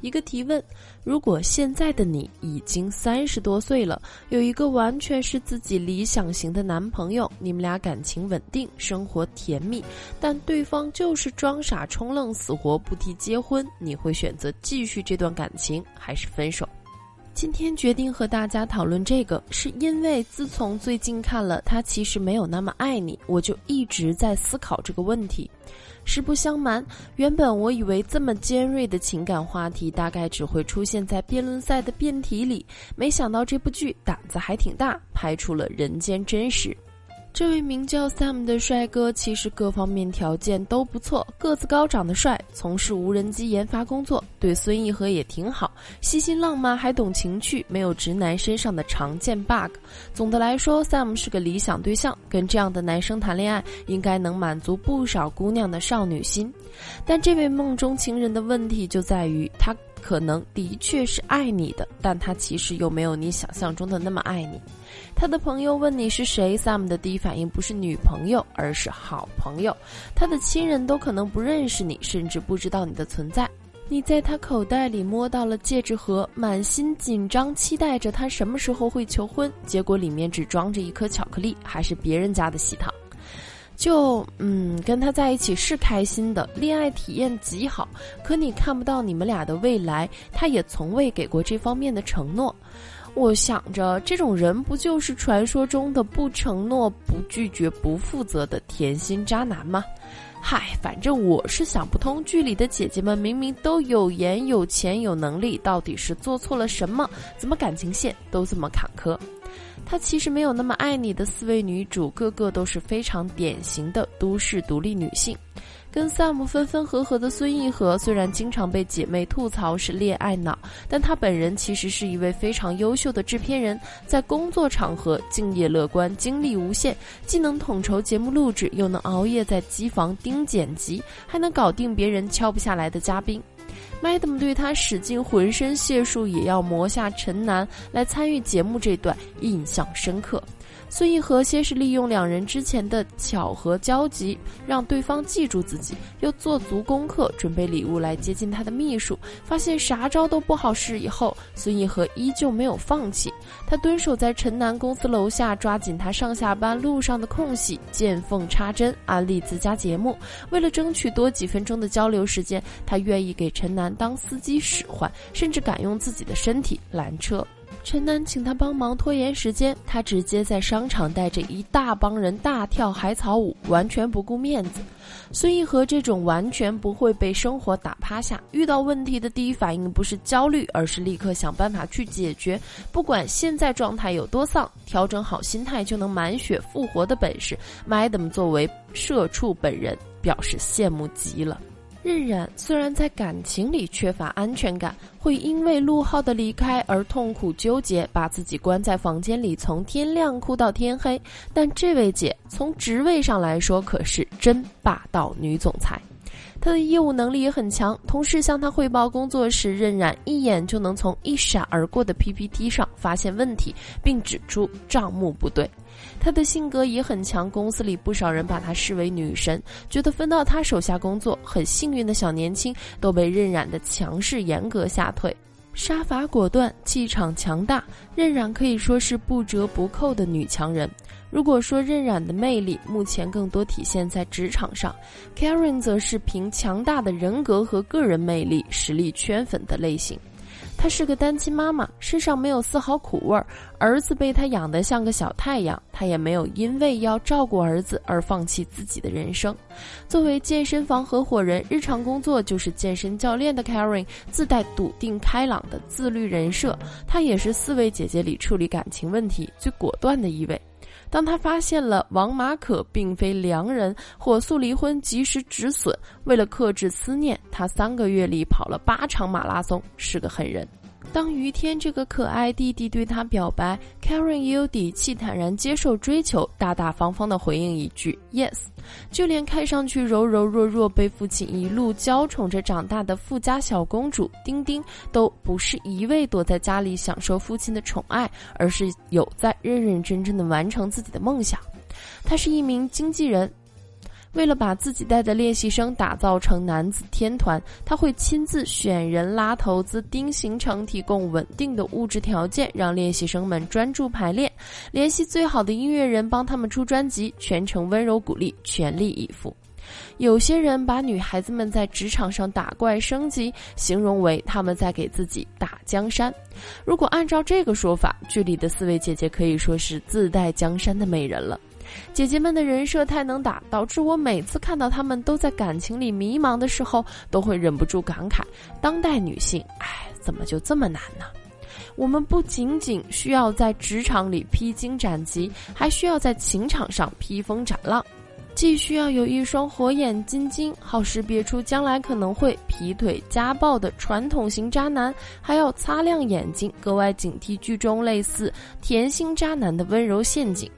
一个提问：如果现在的你已经三十多岁了，有一个完全是自己理想型的男朋友，你们俩感情稳定，生活甜蜜，但对方就是装傻充愣，死活不提结婚，你会选择继续这段感情，还是分手？今天决定和大家讨论这个，是因为自从最近看了《他其实没有那么爱你》，我就一直在思考这个问题。实不相瞒，原本我以为这么尖锐的情感话题大概只会出现在辩论赛的辩题里，没想到这部剧胆子还挺大，拍出了人间真实。这位名叫 Sam 的帅哥，其实各方面条件都不错，个子高，长得帅，从事无人机研发工作，对孙艺和也挺好，细心浪漫，还懂情趣，没有直男身上的常见 bug。总的来说，Sam 是个理想对象，跟这样的男生谈恋爱，应该能满足不少姑娘的少女心。但这位梦中情人的问题就在于，他可能的确是爱你的，但他其实又没有你想象中的那么爱你。他的朋友问你是谁，Sam 的第一反应不是女朋友，而是好朋友。他的亲人都可能不认识你，甚至不知道你的存在。你在他口袋里摸到了戒指盒，满心紧张，期待着他什么时候会求婚。结果里面只装着一颗巧克力，还是别人家的喜糖。就嗯，跟他在一起是开心的，恋爱体验极好。可你看不到你们俩的未来，他也从未给过这方面的承诺。我想着，这种人不就是传说中的不承诺、不拒绝、不负责的甜心渣男吗？嗨，反正我是想不通，剧里的姐姐们明明都有颜、有钱、有能力，到底是做错了什么？怎么感情线都这么坎坷？他其实没有那么爱你的四位女主，个个都是非常典型的都市独立女性。跟 Sam 分分合合的孙艺和，虽然经常被姐妹吐槽是恋爱脑，但她本人其实是一位非常优秀的制片人，在工作场合敬业乐观，精力无限，既能统筹节目录制，又能熬夜在机房盯剪辑，还能搞定别人敲不下来的嘉宾。Madam 对他使尽浑身解数也要磨下陈楠来参与节目这段印象深刻。孙艺和先是利用两人之前的巧合交集，让对方记住自己，又做足功课准备礼物来接近他的秘书。发现啥招都不好使以后，孙艺和依旧没有放弃。他蹲守在陈楠公司楼下，抓紧他上下班路上的空隙，见缝插针安利自家节目。为了争取多几分钟的交流时间，他愿意给陈楠当司机使唤，甚至敢用自己的身体拦车。陈楠请他帮忙拖延时间，他直接在商场带着一大帮人大跳海草舞，完全不顾面子。孙艺和这种完全不会被生活打趴下，遇到问题的第一反应不是焦虑，而是立刻想办法去解决。不管现在状态有多丧，调整好心态就能满血复活的本事，Madam 作为社畜本人表示羡慕极了。任然虽然在感情里缺乏安全感，会因为陆浩的离开而痛苦纠结，把自己关在房间里从天亮哭到天黑，但这位姐从职位上来说可是真霸道女总裁。他的业务能力也很强，同事向他汇报工作时，任然一眼就能从一闪而过的 PPT 上发现问题，并指出账目不对。他的性格也很强，公司里不少人把他视为女神，觉得分到他手下工作很幸运的小年轻都被任然的强势严格吓退。杀伐果断，气场强大，任然可以说是不折不扣的女强人。如果说任然的魅力目前更多体现在职场上，Karen 则是凭强大的人格和个人魅力实力圈粉的类型。她是个单亲妈妈，身上没有丝毫苦味儿，儿子被她养得像个小太阳，她也没有因为要照顾儿子而放弃自己的人生。作为健身房合伙人，日常工作就是健身教练的 Karen 自带笃定开朗的自律人设，她也是四位姐姐里处理感情问题最果断的一位。当他发现了王马可并非良人，火速离婚，及时止损。为了克制思念，他三个月里跑了八场马拉松，是个狠人。当于天这个可爱弟弟对他表白，Karen 也有底气坦然接受追求，大大方方的回应一句 “yes”。就连看上去柔柔弱弱、被父亲一路娇宠着长大的富家小公主丁丁，都不是一味躲在家里享受父亲的宠爱，而是有在认认真真的完成自己的梦想。她是一名经纪人。为了把自己带的练习生打造成男子天团，他会亲自选人、拉投资、盯行程，提供稳定的物质条件，让练习生们专注排练，联系最好的音乐人帮他们出专辑，全程温柔鼓励，全力以赴。有些人把女孩子们在职场上打怪升级，形容为他们在给自己打江山。如果按照这个说法，剧里的四位姐姐可以说是自带江山的美人了。姐姐们的人设太能打，导致我每次看到她们都在感情里迷茫的时候，都会忍不住感慨：当代女性，哎，怎么就这么难呢？我们不仅仅需要在职场里披荆斩棘，还需要在情场上披风斩浪，既需要有一双火眼金睛，好识别出将来可能会劈腿家暴的传统型渣男，还要擦亮眼睛，格外警惕剧中类似甜心渣男的温柔陷阱。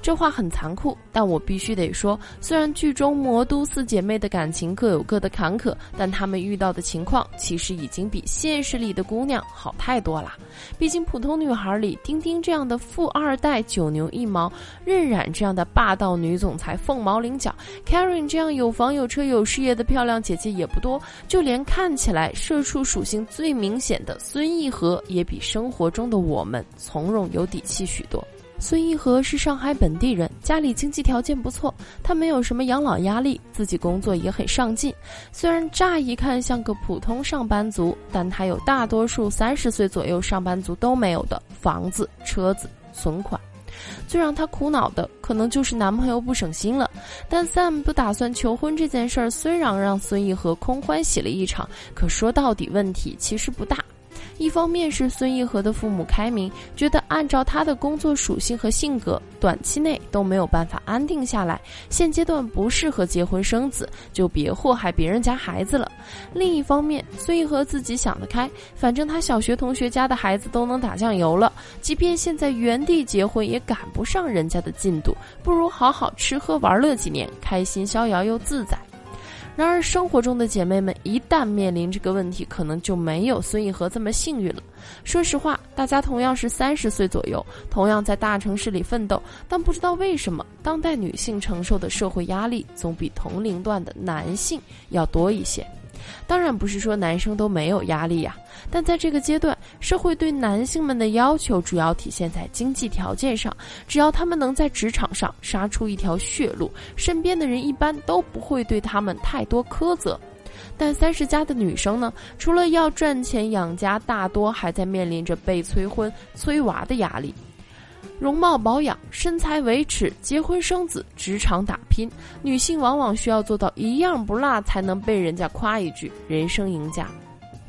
这话很残酷，但我必须得说，虽然剧中魔都四姐妹的感情各有各的坎坷，但她们遇到的情况其实已经比现实里的姑娘好太多了。毕竟普通女孩里，丁丁这样的富二代九牛一毛，任冉这样的霸道女总裁凤毛麟角，Karen 这样有房有车有事业的漂亮姐姐也不多。就连看起来社畜属性最明显的孙艺和，也比生活中的我们从容有底气许多。孙艺和是上海本地人，家里经济条件不错，他没有什么养老压力，自己工作也很上进。虽然乍一看像个普通上班族，但他有大多数三十岁左右上班族都没有的房子、车子、存款。最让他苦恼的，可能就是男朋友不省心了。但 Sam 不打算求婚这件事儿，虽然让孙艺和空欢喜了一场，可说到底，问题其实不大。一方面是孙艺和的父母开明，觉得按照他的工作属性和性格，短期内都没有办法安定下来，现阶段不适合结婚生子，就别祸害别人家孩子了。另一方面，孙艺和自己想得开，反正他小学同学家的孩子都能打酱油了，即便现在原地结婚也赶不上人家的进度，不如好好吃喝玩乐几年，开心逍遥又自在。然而，生活中的姐妹们一旦面临这个问题，可能就没有孙艺和这么幸运了。说实话，大家同样是三十岁左右，同样在大城市里奋斗，但不知道为什么，当代女性承受的社会压力总比同龄段的男性要多一些。当然不是说男生都没有压力呀，但在这个阶段，社会对男性们的要求主要体现在经济条件上。只要他们能在职场上杀出一条血路，身边的人一般都不会对他们太多苛责。但三十加的女生呢，除了要赚钱养家，大多还在面临着被催婚、催娃的压力。容貌保养、身材维持、结婚生子、职场打拼，女性往往需要做到一样不落，才能被人家夸一句“人生赢家”。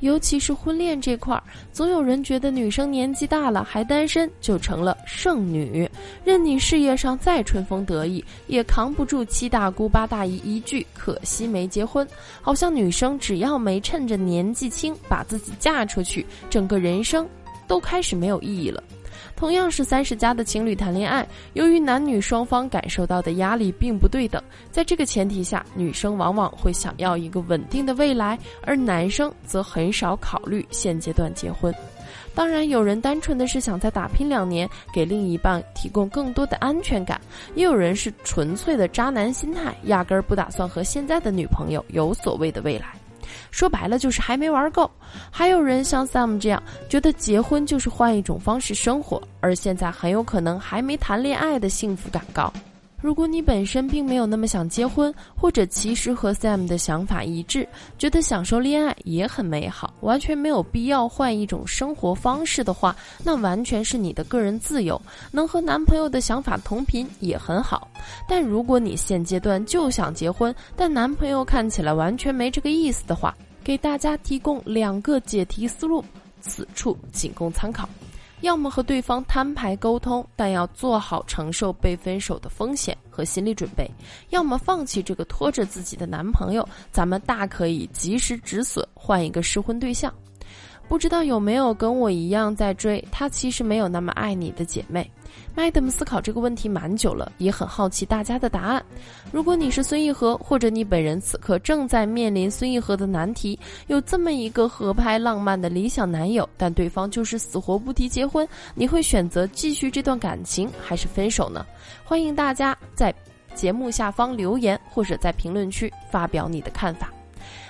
尤其是婚恋这块儿，总有人觉得女生年纪大了还单身就成了剩女，任你事业上再春风得意，也扛不住七大姑八大姨一句“可惜没结婚”。好像女生只要没趁着年纪轻把自己嫁出去，整个人生都开始没有意义了。同样是三十加的情侣谈恋爱，由于男女双方感受到的压力并不对等，在这个前提下，女生往往会想要一个稳定的未来，而男生则很少考虑现阶段结婚。当然，有人单纯的是想再打拼两年，给另一半提供更多的安全感；也有人是纯粹的渣男心态，压根儿不打算和现在的女朋友有所谓的未来。说白了就是还没玩够，还有人像 Sam 这样觉得结婚就是换一种方式生活，而现在很有可能还没谈恋爱的幸福感高。如果你本身并没有那么想结婚，或者其实和 Sam 的想法一致，觉得享受恋爱也很美好，完全没有必要换一种生活方式的话，那完全是你的个人自由。能和男朋友的想法同频也很好。但如果你现阶段就想结婚，但男朋友看起来完全没这个意思的话，给大家提供两个解题思路，此处仅供参考。要么和对方摊牌沟通，但要做好承受被分手的风险和心理准备；要么放弃这个拖着自己的男朋友，咱们大可以及时止损，换一个适婚对象。不知道有没有跟我一样在追他其实没有那么爱你的姐妹？Madam 思考这个问题蛮久了，也很好奇大家的答案。如果你是孙艺和，或者你本人此刻正在面临孙艺和的难题，有这么一个合拍浪漫的理想男友，但对方就是死活不提结婚，你会选择继续这段感情，还是分手呢？欢迎大家在节目下方留言，或者在评论区发表你的看法。